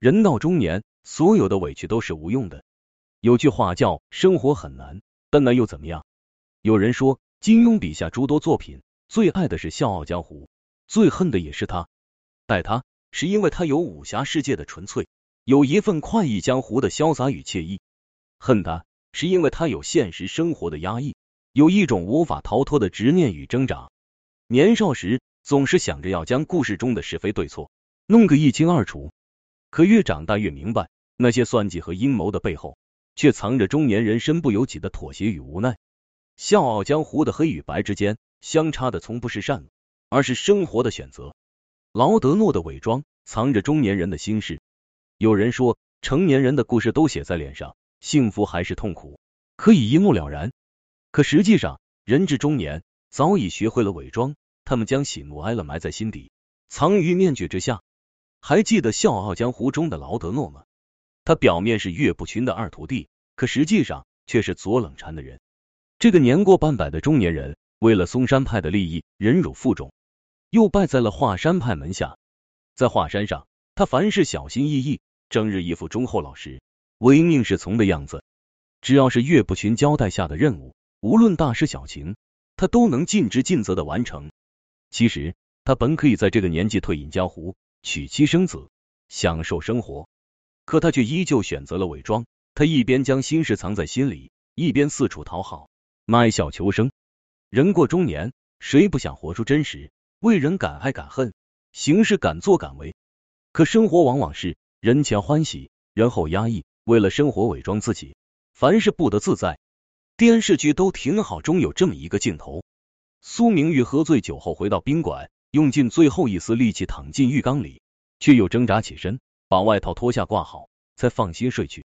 人到中年，所有的委屈都是无用的。有句话叫“生活很难，但那又怎么样？”有人说，金庸笔下诸多作品，最爱的是《笑傲江湖》，最恨的也是他。爱他，是因为他有武侠世界的纯粹，有一份快意江湖的潇洒与惬意；恨他，是因为他有现实生活的压抑，有一种无法逃脱的执念与挣扎。年少时，总是想着要将故事中的是非对错弄个一清二楚。可越长大越明白，那些算计和阴谋的背后，却藏着中年人身不由己的妥协与无奈。笑傲江湖的黑与白之间，相差的从不是善恶，而是生活的选择。劳德诺的伪装，藏着中年人的心事。有人说，成年人的故事都写在脸上，幸福还是痛苦，可以一目了然。可实际上，人至中年，早已学会了伪装，他们将喜怒哀乐埋在心底，藏于面具之下。还记得《笑傲江湖》中的劳德诺吗？他表面是岳不群的二徒弟，可实际上却是左冷禅的人。这个年过半百的中年人，为了嵩山派的利益，忍辱负重，又拜在了华山派门下。在华山上，他凡事小心翼翼，整日一副忠厚老实、唯命是从的样子。只要是岳不群交代下的任务，无论大事小情，他都能尽职尽责的完成。其实他本可以在这个年纪退隐江湖。娶妻生子，享受生活，可他却依旧选择了伪装。他一边将心事藏在心里，一边四处讨好，卖笑求生。人过中年，谁不想活出真实？为人敢爱敢恨，行事敢作敢为。可生活往往是人前欢喜，人后压抑。为了生活伪装自己，凡事不得自在。电视剧都挺好中有这么一个镜头：苏明玉喝醉酒后回到宾馆。用尽最后一丝力气躺进浴缸里，却又挣扎起身，把外套脱下挂好，才放心睡去。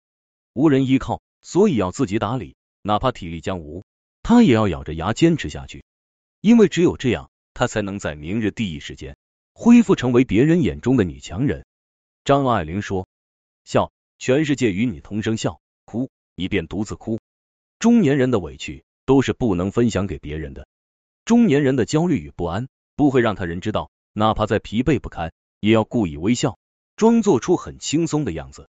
无人依靠，所以要自己打理，哪怕体力将无，他也要咬着牙坚持下去。因为只有这样，他才能在明日第一时间恢复成为别人眼中的女强人。张爱玲说：“笑，全世界与你同声笑；哭，你便独自哭。”中年人的委屈都是不能分享给别人的，中年人的焦虑与不安。不会让他人知道，哪怕再疲惫不堪，也要故意微笑，装作出很轻松的样子。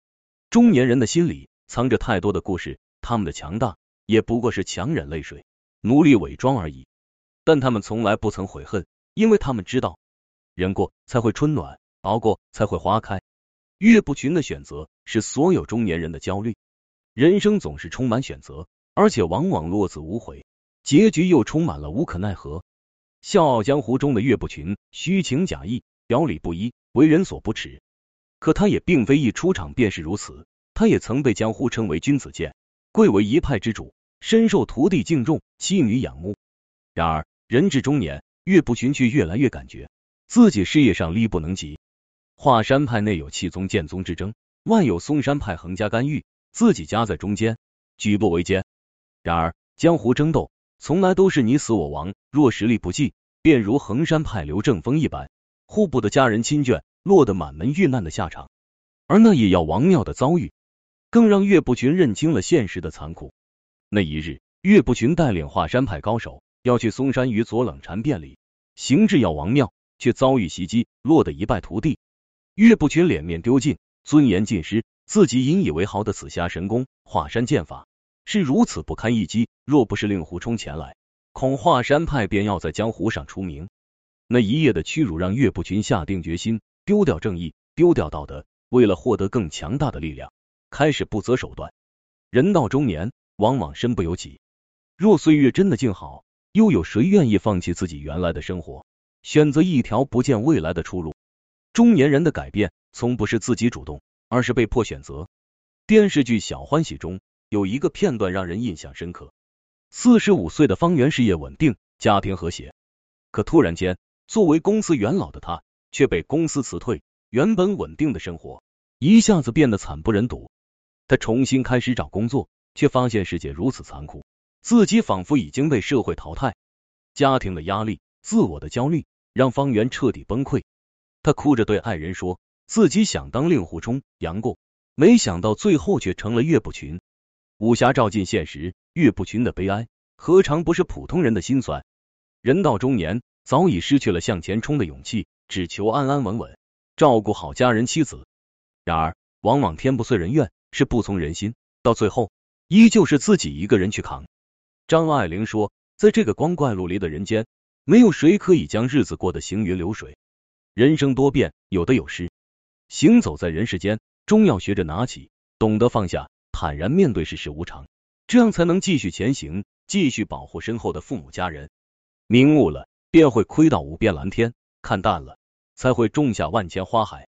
中年人的心里藏着太多的故事，他们的强大也不过是强忍泪水，努力伪装而已。但他们从来不曾悔恨，因为他们知道，忍过才会春暖，熬过才会花开。岳不群的选择是所有中年人的焦虑。人生总是充满选择，而且往往落子无悔，结局又充满了无可奈何。笑傲江湖中的岳不群，虚情假意，表里不一，为人所不齿。可他也并非一出场便是如此，他也曾被江湖称为君子剑，贵为一派之主，深受徒弟敬重，妻女仰慕。然而人至中年，岳不群却越来越感觉自己事业上力不能及。华山派内有气宗剑宗之争，外有嵩山派横加干预，自己夹在中间，举步维艰。然而江湖争斗。从来都是你死我亡，若实力不济，便如衡山派刘正风一般，户部的家人亲眷落得满门遇难的下场。而那也要王庙的遭遇，更让岳不群认清了现实的残酷。那一日，岳不群带领华山派高手要去嵩山与左冷禅辩理，行至药王庙，却遭遇袭击，落得一败涂地。岳不群脸面丢尽，尊严尽失，自己引以为豪的紫霞神功、华山剑法。是如此不堪一击，若不是令狐冲前来，恐华山派便要在江湖上出名。那一夜的屈辱，让岳不群下定决心丢掉正义，丢掉道德，为了获得更强大的力量，开始不择手段。人到中年，往往身不由己。若岁月真的静好，又有谁愿意放弃自己原来的生活，选择一条不见未来的出路？中年人的改变，从不是自己主动，而是被迫选择。电视剧《小欢喜》中。有一个片段让人印象深刻。四十五岁的方圆事业稳定，家庭和谐，可突然间，作为公司元老的他却被公司辞退，原本稳定的生活一下子变得惨不忍睹。他重新开始找工作，却发现世界如此残酷，自己仿佛已经被社会淘汰。家庭的压力，自我的焦虑，让方圆彻底崩溃。他哭着对爱人说：“自己想当令狐冲、杨过，没想到最后却成了岳不群。”武侠照进现实，岳不群的悲哀何尝不是普通人的心酸？人到中年，早已失去了向前冲的勇气，只求安安稳稳照顾好家人妻子。然而往往天不遂人愿，是不从人心，到最后依旧是自己一个人去扛。张爱玲说，在这个光怪陆离的人间，没有谁可以将日子过得行云流水。人生多变，有得有失，行走在人世间，终要学着拿起，懂得放下，坦然面对世事无常，这样才能继续前行，继续保护身后的父母家人。明悟了，便会窥到无边蓝天；看淡了，才会种下万千花海。